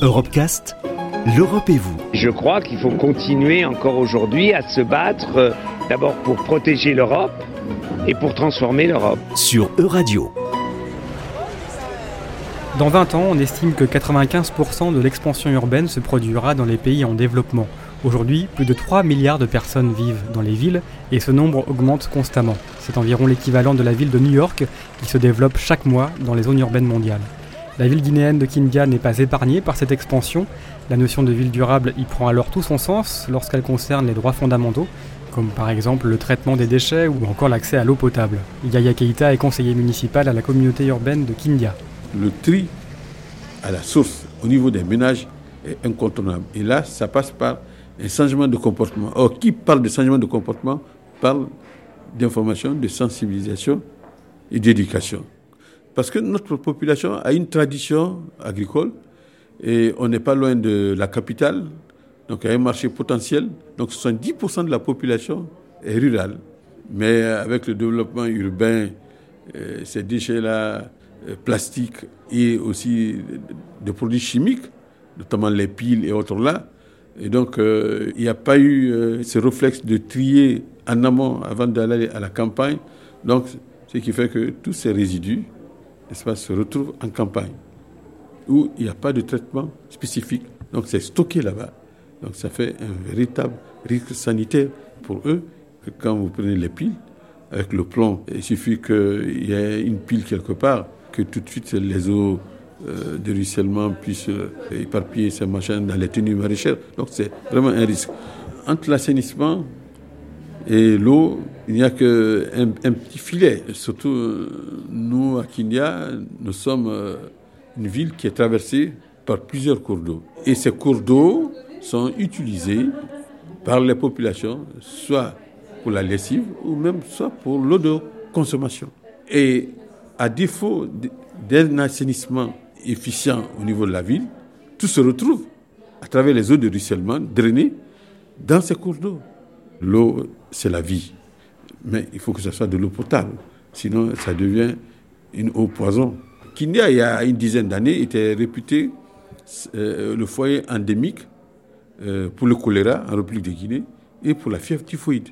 Europecast, l'Europe et vous. Je crois qu'il faut continuer encore aujourd'hui à se battre euh, d'abord pour protéger l'Europe et pour transformer l'Europe. Sur Euradio. Dans 20 ans, on estime que 95% de l'expansion urbaine se produira dans les pays en développement. Aujourd'hui, plus de 3 milliards de personnes vivent dans les villes et ce nombre augmente constamment. C'est environ l'équivalent de la ville de New York qui se développe chaque mois dans les zones urbaines mondiales. La ville guinéenne de Kindia n'est pas épargnée par cette expansion. La notion de ville durable y prend alors tout son sens lorsqu'elle concerne les droits fondamentaux, comme par exemple le traitement des déchets ou encore l'accès à l'eau potable. Yaya Keita est conseiller municipal à la communauté urbaine de Kindia. Le tri à la source au niveau des ménages est incontournable. Et là, ça passe par un changement de comportement. Or, qui parle de changement de comportement parle d'information, de sensibilisation et d'éducation. Parce que notre population a une tradition agricole et on n'est pas loin de la capitale, donc il y a un marché potentiel. Donc 70% de la population est rurale. Mais avec le développement urbain, euh, ces déchets-là, euh, plastiques et aussi des produits chimiques, notamment les piles et autres là, et donc, euh, il n'y a pas eu ce réflexe de trier en amont avant d'aller à la campagne. Donc, ce qui fait que tous ces résidus, n'est-ce se retrouvent en campagne, où il n'y a pas de traitement spécifique. Donc, c'est stocké là-bas. Donc, ça fait un véritable risque sanitaire pour eux que quand vous prenez les piles, avec le plomb, il suffit qu'il y ait une pile quelque part, que tout de suite les eaux euh, de ruissellement puisse euh, éparpiller ces machins dans les tenues maraîchères. Donc c'est vraiment un risque. Entre l'assainissement et l'eau, il n'y a qu'un un petit filet. Surtout, euh, nous, à Kinya, nous sommes une ville qui est traversée par plusieurs cours d'eau. Et ces cours d'eau sont utilisés par les populations, soit pour la lessive ou même soit pour l'eau de consommation. Et à défaut d'un assainissement efficient au niveau de la ville, tout se retrouve à travers les eaux de ruissellement drainées dans ces cours d'eau. L'eau, c'est la vie. Mais il faut que ce soit de l'eau potable. Sinon, ça devient une eau poison. Kinia, il y a une dizaine d'années, était réputé euh, le foyer endémique euh, pour le choléra en République de Guinée et pour la fièvre typhoïde.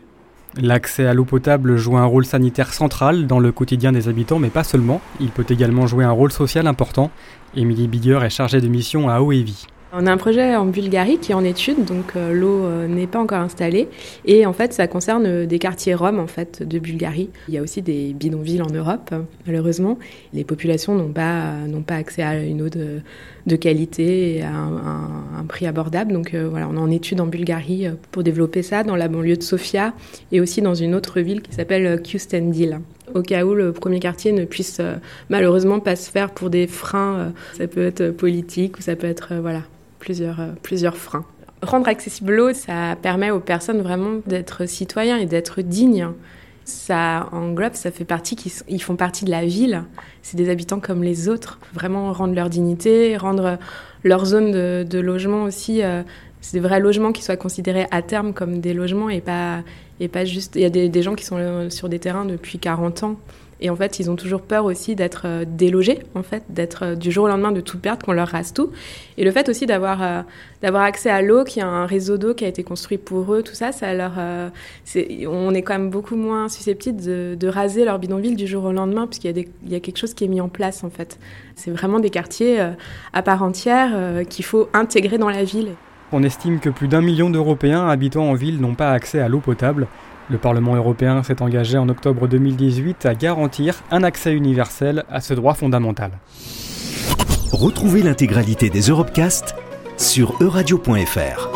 L'accès à l'eau potable joue un rôle sanitaire central dans le quotidien des habitants, mais pas seulement. Il peut également jouer un rôle social important. Émilie Bigueur est chargée de mission à Oevi. On a un projet en Bulgarie qui est en étude, donc euh, l'eau euh, n'est pas encore installée. Et en fait, ça concerne euh, des quartiers roms en fait de Bulgarie. Il y a aussi des bidonvilles en Europe, malheureusement. Les populations n'ont pas n'ont pas accès à une eau de, de qualité et à un, prix abordable. Donc voilà, on est en étude en Bulgarie pour développer ça dans la banlieue de Sofia et aussi dans une autre ville qui s'appelle Kustendil au cas où le premier quartier ne puisse malheureusement pas se faire pour des freins. ça peut être politique ou ça peut être voilà plusieurs, euh, plusieurs freins. Rendre accessible l'eau, ça permet aux personnes vraiment d'être citoyens et d'être dignes. Ça englobe, ça fait partie, ils font partie de la ville. C'est des habitants comme les autres. Vraiment rendre leur dignité, rendre leur zone de, logement aussi. Euh, c'est des vrais logements qui soient considérés à terme comme des logements et pas, et pas juste. Il y a des, gens qui sont euh, sur des terrains depuis 40 ans et en fait, ils ont toujours peur aussi d'être euh, délogés, en fait, d'être euh, du jour au lendemain de tout perdre, qu'on leur rase tout. Et le fait aussi d'avoir d'avoir accès à l'eau, qu'il y a un réseau d'eau qui a été construit pour eux, tout ça, ça leur, on est quand même beaucoup moins susceptible de, raser leur bidonville du jour au lendemain, puisqu'il y, a il y a quelque chose qui est mis en place, en fait. C'est vraiment des quartiers à part entière qu'il faut intégrer dans la ville. On estime que plus d'un million d'Européens habitant en ville n'ont pas accès à l'eau potable. Le Parlement européen s'est engagé en octobre 2018 à garantir un accès universel à ce droit fondamental. Retrouvez l'intégralité des Europecast sur euradio.fr.